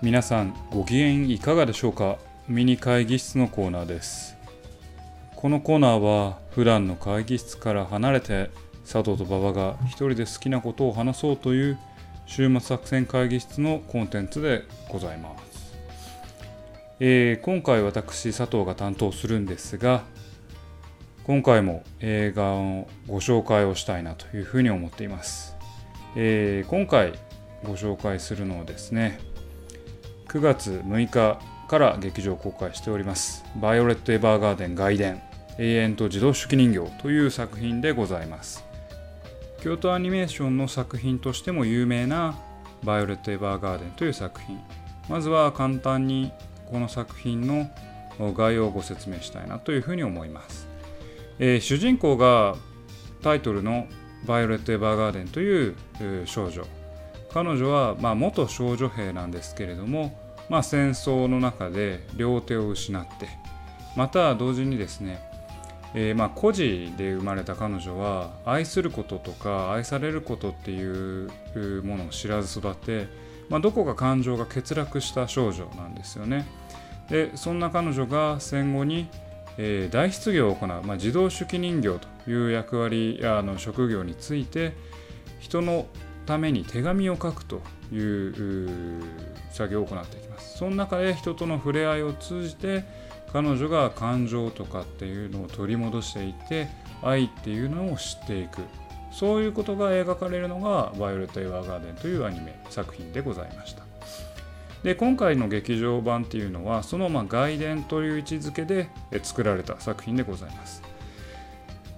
皆さんご機嫌いかがでしょうか？ミニ会議室のコーナーです。このコーナーは普段の会議室から離れて佐藤と馬場が一人で好きなことを話そうという週末作戦会議室のコンテンツでございます、えー、今回私佐藤が担当するんですが今回も映画のご紹介をしたいなというふうに思っています、えー、今回ご紹介するのはですね9月6日から劇場公開しております「バイオレット・エヴァーガーデン外伝。永遠と自動手記人形」という作品でございます。京都アニメーションの作品としても有名な「バイオレット・エヴァーガーデン」という作品。まずは簡単にこの作品の概要をご説明したいなというふうに思います、えー、主人公がタイトルの「バイオレット・エヴァーガーデン」という少女。彼女はまあ元少女兵なんですけれども、まあ、戦争の中で両手を失ってまた同時にですね、えー、まあ孤児で生まれた彼女は愛することとか愛されることっていうものを知らず育って、まあ、どこか感情が欠落した少女なんですよね。でそんな彼女が戦後に、えー、大失業を行う、まあ、自動手記人形という役割やの職業について人のために手紙を書くという作業を行っていきます。その中で人との触れ合いを通じて彼女が感情とかっていうのを取り戻していって愛っていうのを知っていくそういうことが描かれるのが「バイオレット・エヴァーガーデン」というアニメ作品でございました。で今回の劇場版っていうのはそのま外伝という位置づけで作られた作品でございます。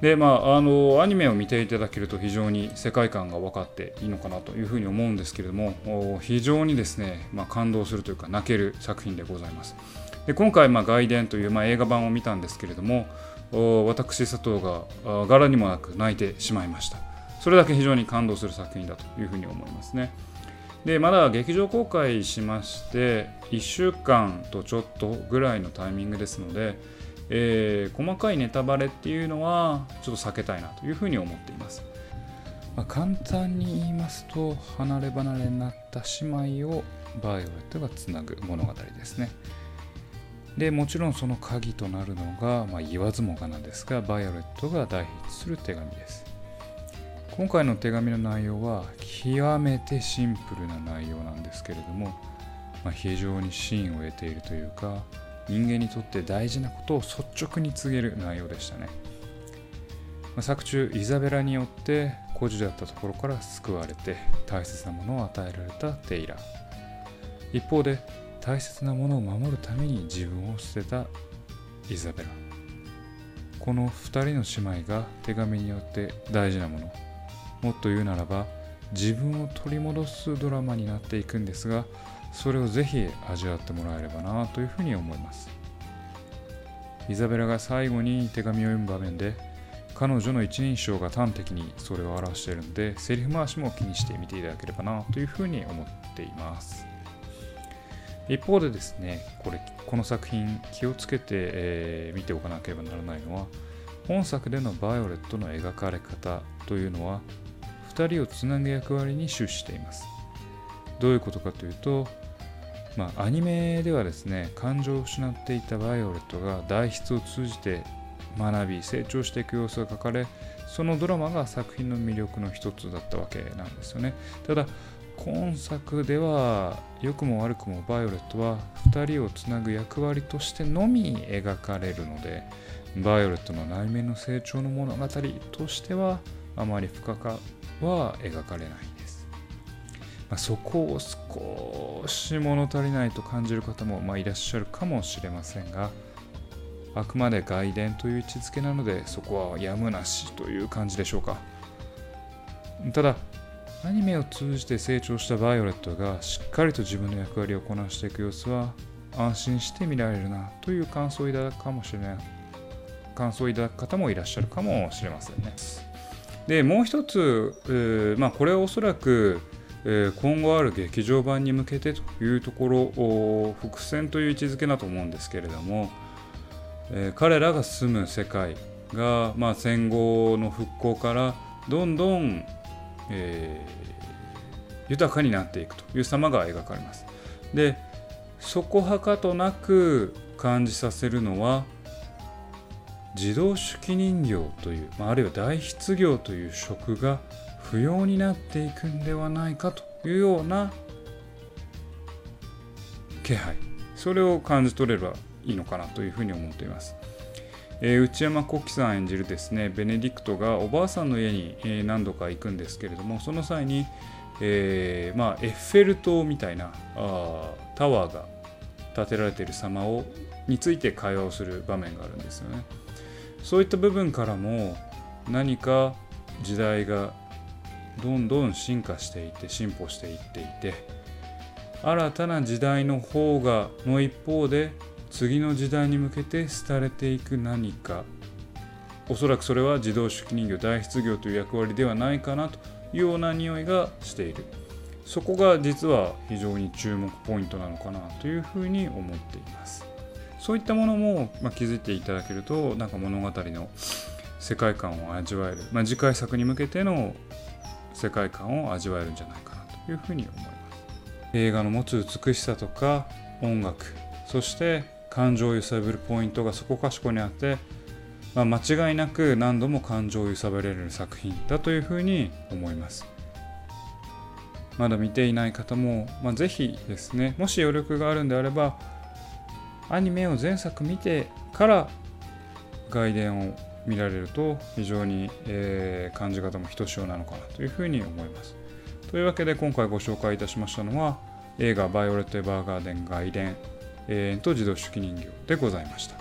でまあ、あのアニメを見ていただけると非常に世界観が分かっていいのかなというふうに思うんですけれども非常にですね、まあ、感動するというか泣ける作品でございます。で今回、まあ、外伝という、まあ、映画版を見たんですけれども私佐藤が柄にもなく泣いてしまいました。それだけ非常に感動する作品だというふうに思いますね。でまだ劇場公開しまして1週間とちょっとぐらいのタイミングですのでえー、細かいネタバレっていうのはちょっと避けたいなというふうに思っています。まあ、簡単に言いますと離れ離れになった姉妹をバイオレットがつなぐ物語ですね。でもちろんその鍵となるのが、まあ、言わずもがなんですがバイオレットが代筆する手紙です。今回の手紙の内容は極めてシンプルな内容なんですけれども、まあ、非常に芯を得ているというか人間にとって大事なことを率直に告げる内容でしたね、ま、作中イザベラによって孤児だったところから救われて大切なものを与えられたテイラ一方で大切なものを守るために自分を捨てたイザベラ。この2人の姉妹が手紙によって大事なものもっと言うならば自分を取り戻すドラマになっていくんですがそれをぜひ味わってもらえればなというふうに思います。イザベラが最後に手紙を読む場面で彼女の一人称が端的にそれを表しているのでセリフ回しも気にしてみていただければなというふうに思っています。一方でですねこれこの作品気をつけて、えー、見ておかなければならないのは本作でのバイオレットの描かれ方というのは2人をつなぐ役割に終始しています。どういうことかというとまあ、アニメではですね感情を失っていたバイオレットが代筆を通じて学び成長していく様子が書かれそのドラマが作品の魅力の一つだったわけなんですよね。ただ今作では良くも悪くもバイオレットは2人をつなぐ役割としてのみ描かれるのでバイオレットの内面の成長の物語としてはあまり深くは描かれない。まあ、そこを少し物足りないと感じる方もまいらっしゃるかもしれませんがあくまで外伝という位置づけなのでそこはやむなしという感じでしょうか。ただアニメを通じて成長したバイオレットがしっかりと自分の役割をこなしていく様子は安心して見られるなという感想をいただくかもしれない感想をいただく方もいらっしゃるかもしれませんね。でもう一つ、まあ、これはおそらくえ今後ある劇場版に向けてというところ伏線という位置づけだと思うんですけれども、え彼らが住む世界が、ま、戦後の復興からどんどん、え、豊かになっていくという様が描かれます。で、そこはかとなく感じさせるのは自動手記人形という、まあ、あるいは代筆業という職が不要になっていくんではないかというような気配それを感じ取ればいいのかなというふうに思っています。えー、内山古輝さん演じるですねベネディクトがおばあさんの家に、え、何度か行くんですけれどもその際に、えー、まあ、エッフェル塔みたいなあタワーが建てられている様をについて会話をする場面があるんですよね。そういった部分からも何か時代がどんどん進化していって進歩していっていて新たな時代の方がの一方で次の時代に向けて廃れていく何かおそらくそれは自動手記人形大失業という役割ではないかなというような匂いがしているそこが実は非常に注目ポイントなのかなというふうに思っていますそういったものも、まあ、気づいていただけるとなんか物語の世界観を味わえる、まあ、次回作に向けての世界観を味わえるんじゃないかなというふうに思います。映画の持つ美しさとか音楽そして感情を揺さぶるポイントがそこかしこにあって、まあ、間違いなく何度も感情を揺さぶれる作品だというふうに思います。まだ見ていない方も、まあ、ぜひですねもし余力があるんであればアニメを前作見てから外伝を見られると非常に、えー、感じ方もひとしおなのかなというふうに思いますというわけで今回ご紹介いたしましたのは映画「バイオレット・エヴァーガーデン外伝永遠と自動手記人形」でございました。